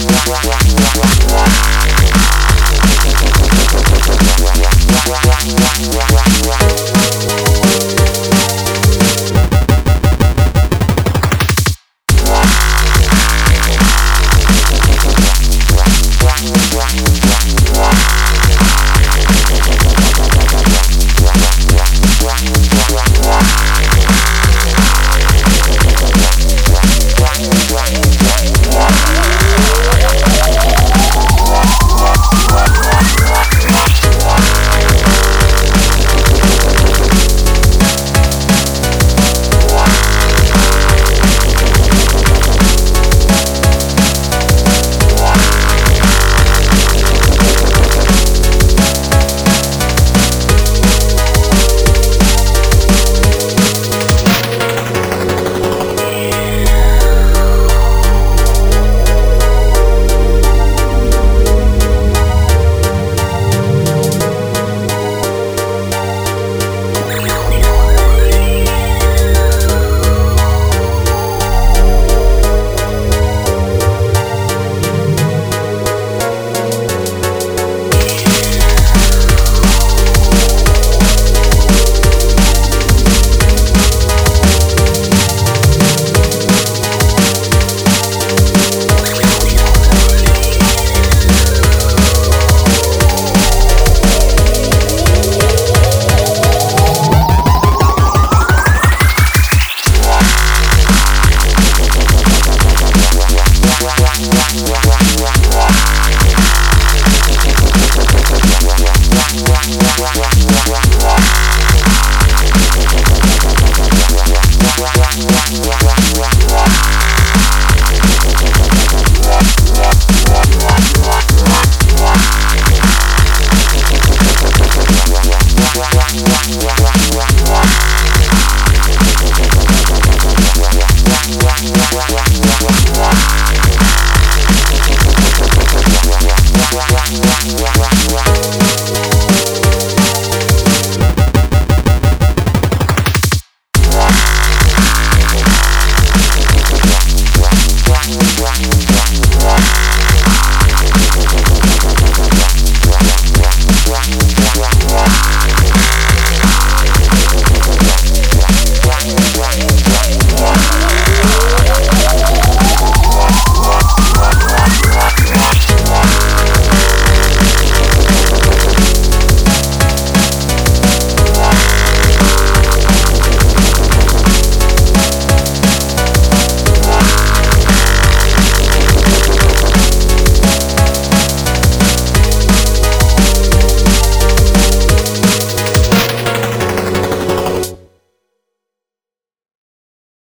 Yeah.